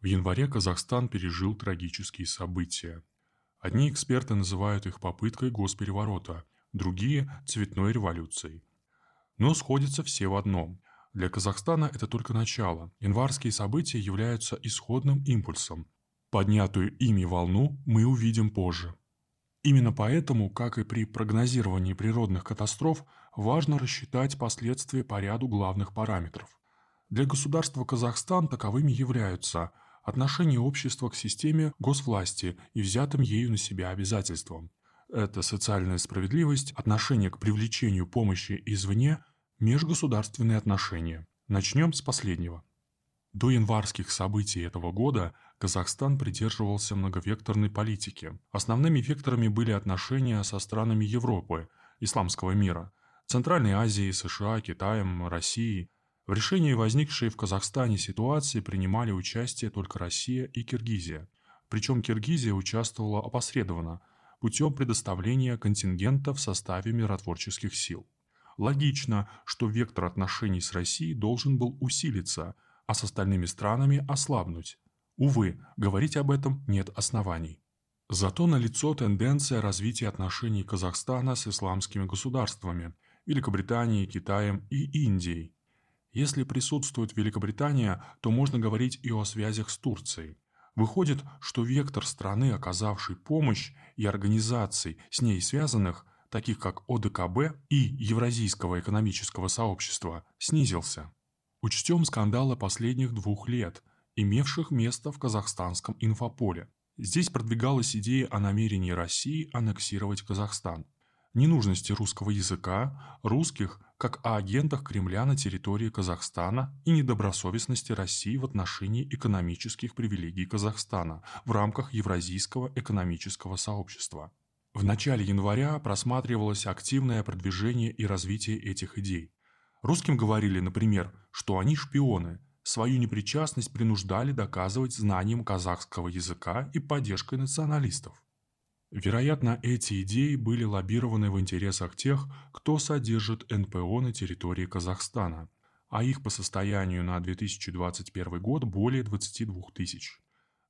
В январе Казахстан пережил трагические события. Одни эксперты называют их попыткой госпереворота, другие – цветной революцией. Но сходятся все в одном. Для Казахстана это только начало. Январские события являются исходным импульсом. Поднятую ими волну мы увидим позже. Именно поэтому, как и при прогнозировании природных катастроф, важно рассчитать последствия по ряду главных параметров. Для государства Казахстан таковыми являются – отношение общества к системе госвласти и взятым ею на себя обязательствам. Это социальная справедливость, отношение к привлечению помощи извне, межгосударственные отношения. Начнем с последнего. До январских событий этого года Казахстан придерживался многовекторной политики. Основными векторами были отношения со странами Европы, исламского мира, Центральной Азии, США, Китаем, Россией – в решении возникшей в Казахстане ситуации принимали участие только Россия и Киргизия. Причем Киргизия участвовала опосредованно, путем предоставления контингента в составе миротворческих сил. Логично, что вектор отношений с Россией должен был усилиться, а с остальными странами ослабнуть. Увы, говорить об этом нет оснований. Зато налицо тенденция развития отношений Казахстана с исламскими государствами – Великобританией, Китаем и Индией – если присутствует Великобритания, то можно говорить и о связях с Турцией. Выходит, что вектор страны, оказавшей помощь, и организаций, с ней связанных, таких как ОДКБ и Евразийского экономического сообщества, снизился. Учтем скандалы последних двух лет, имевших место в казахстанском инфополе. Здесь продвигалась идея о намерении России аннексировать Казахстан – ненужности русского языка, русских как о агентах Кремля на территории Казахстана и недобросовестности России в отношении экономических привилегий Казахстана в рамках Евразийского экономического сообщества. В начале января просматривалось активное продвижение и развитие этих идей. Русским говорили, например, что они шпионы, свою непричастность принуждали доказывать знанием казахского языка и поддержкой националистов. Вероятно, эти идеи были лоббированы в интересах тех, кто содержит НПО на территории Казахстана, а их по состоянию на 2021 год более 22 тысяч.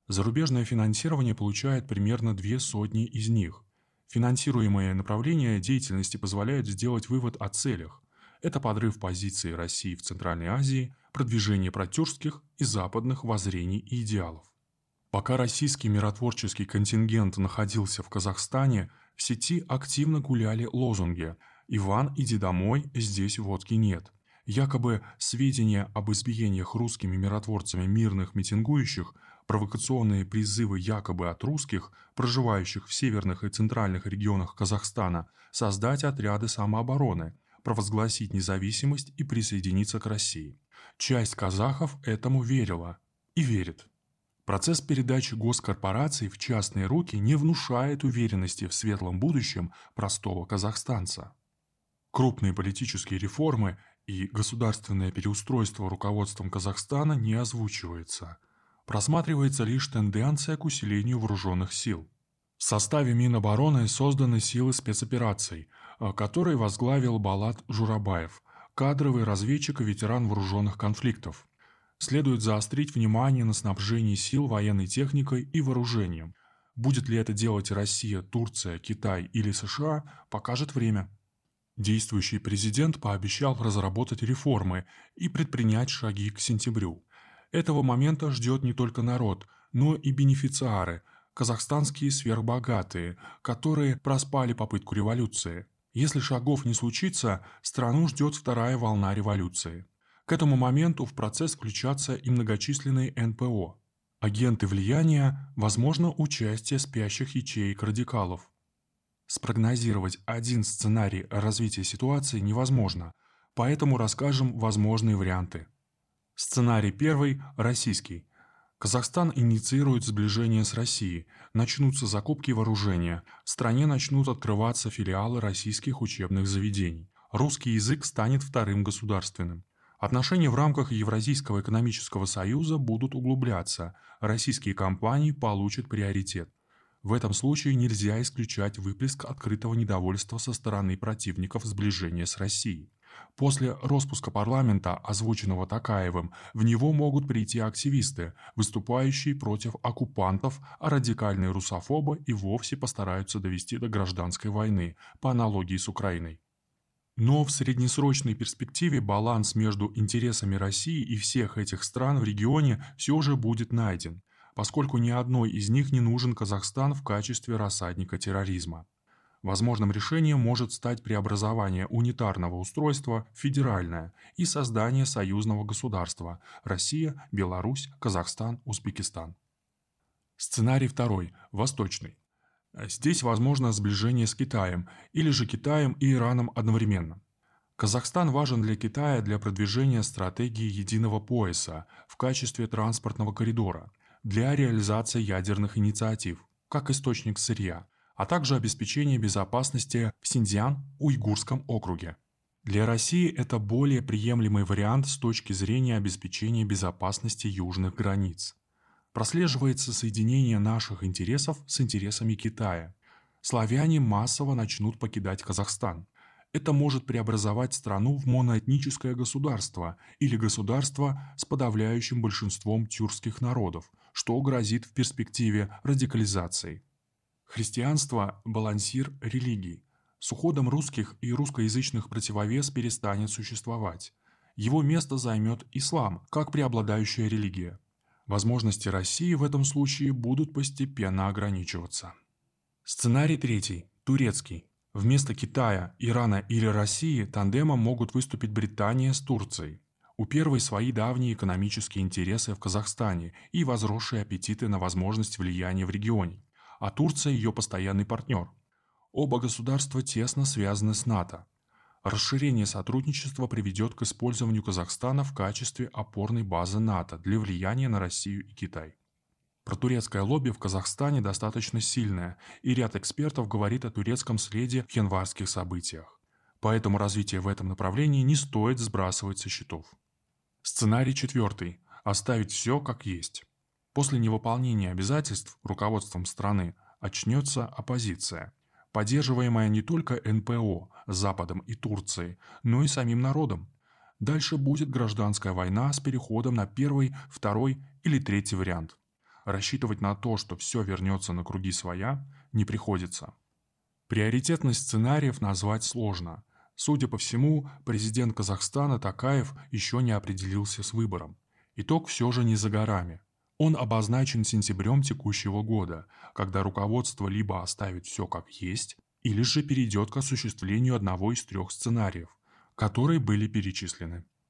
Зарубежное финансирование получает примерно две сотни из них. Финансируемое направление деятельности позволяет сделать вывод о целях. Это подрыв позиции России в Центральной Азии, продвижение протюркских и западных воззрений и идеалов. Пока российский миротворческий контингент находился в Казахстане, в сети активно гуляли лозунги «Иван, иди домой, здесь водки нет». Якобы сведения об избиениях русскими миротворцами мирных митингующих, провокационные призывы якобы от русских, проживающих в северных и центральных регионах Казахстана, создать отряды самообороны, провозгласить независимость и присоединиться к России. Часть казахов этому верила и верит. Процесс передачи госкорпораций в частные руки не внушает уверенности в светлом будущем простого казахстанца. Крупные политические реформы и государственное переустройство руководством Казахстана не озвучивается. Просматривается лишь тенденция к усилению вооруженных сил. В составе Минобороны созданы силы спецопераций, э, которые возглавил Балат Журабаев, кадровый разведчик и ветеран вооруженных конфликтов следует заострить внимание на снабжении сил военной техникой и вооружением. Будет ли это делать Россия, Турция, Китай или США, покажет время. Действующий президент пообещал разработать реформы и предпринять шаги к сентябрю. Этого момента ждет не только народ, но и бенефициары, казахстанские сверхбогатые, которые проспали попытку революции. Если шагов не случится, страну ждет вторая волна революции. К этому моменту в процесс включатся и многочисленные НПО. Агенты влияния, возможно, участие спящих ячеек радикалов. Спрогнозировать один сценарий развития ситуации невозможно, поэтому расскажем возможные варианты. Сценарий первый – российский. Казахстан инициирует сближение с Россией, начнутся закупки вооружения, в стране начнут открываться филиалы российских учебных заведений. Русский язык станет вторым государственным. Отношения в рамках Евразийского экономического союза будут углубляться, российские компании получат приоритет. В этом случае нельзя исключать выплеск открытого недовольства со стороны противников сближения с Россией. После распуска парламента, озвученного Такаевым, в него могут прийти активисты, выступающие против оккупантов, а радикальные русофобы и вовсе постараются довести до гражданской войны, по аналогии с Украиной. Но в среднесрочной перспективе баланс между интересами России и всех этих стран в регионе все же будет найден, поскольку ни одной из них не нужен Казахстан в качестве рассадника терроризма. Возможным решением может стать преобразование унитарного устройства в федеральное и создание союзного государства – Россия, Беларусь, Казахстан, Узбекистан. Сценарий второй – восточный. Здесь возможно сближение с Китаем или же Китаем и Ираном одновременно. Казахстан важен для Китая для продвижения стратегии единого пояса в качестве транспортного коридора, для реализации ядерных инициатив, как источник сырья – а также обеспечение безопасности в Синьцзян-Уйгурском округе. Для России это более приемлемый вариант с точки зрения обеспечения безопасности южных границ. Прослеживается соединение наших интересов с интересами Китая. Славяне массово начнут покидать Казахстан. Это может преобразовать страну в моноэтническое государство или государство с подавляющим большинством тюркских народов, что грозит в перспективе радикализацией. Христианство – балансир религий. С уходом русских и русскоязычных противовес перестанет существовать. Его место займет ислам, как преобладающая религия. Возможности России в этом случае будут постепенно ограничиваться. Сценарий третий – турецкий. Вместо Китая, Ирана или России тандемом могут выступить Британия с Турцией. У первой свои давние экономические интересы в Казахстане и возросшие аппетиты на возможность влияния в регионе а Турция ее постоянный партнер. Оба государства тесно связаны с НАТО. Расширение сотрудничества приведет к использованию Казахстана в качестве опорной базы НАТО для влияния на Россию и Китай. Протурецкое лобби в Казахстане достаточно сильное, и ряд экспертов говорит о турецком следе в январских событиях. Поэтому развитие в этом направлении не стоит сбрасывать со счетов. Сценарий четвертый. Оставить все как есть. После невыполнения обязательств руководством страны очнется оппозиция, поддерживаемая не только НПО, Западом и Турцией, но и самим народом. Дальше будет гражданская война с переходом на первый, второй или третий вариант. Рассчитывать на то, что все вернется на круги своя, не приходится. Приоритетность сценариев назвать сложно. Судя по всему, президент Казахстана Такаев еще не определился с выбором. Итог все же не за горами. Он обозначен сентябрем текущего года, когда руководство либо оставит все как есть, или же перейдет к осуществлению одного из трех сценариев, которые были перечислены.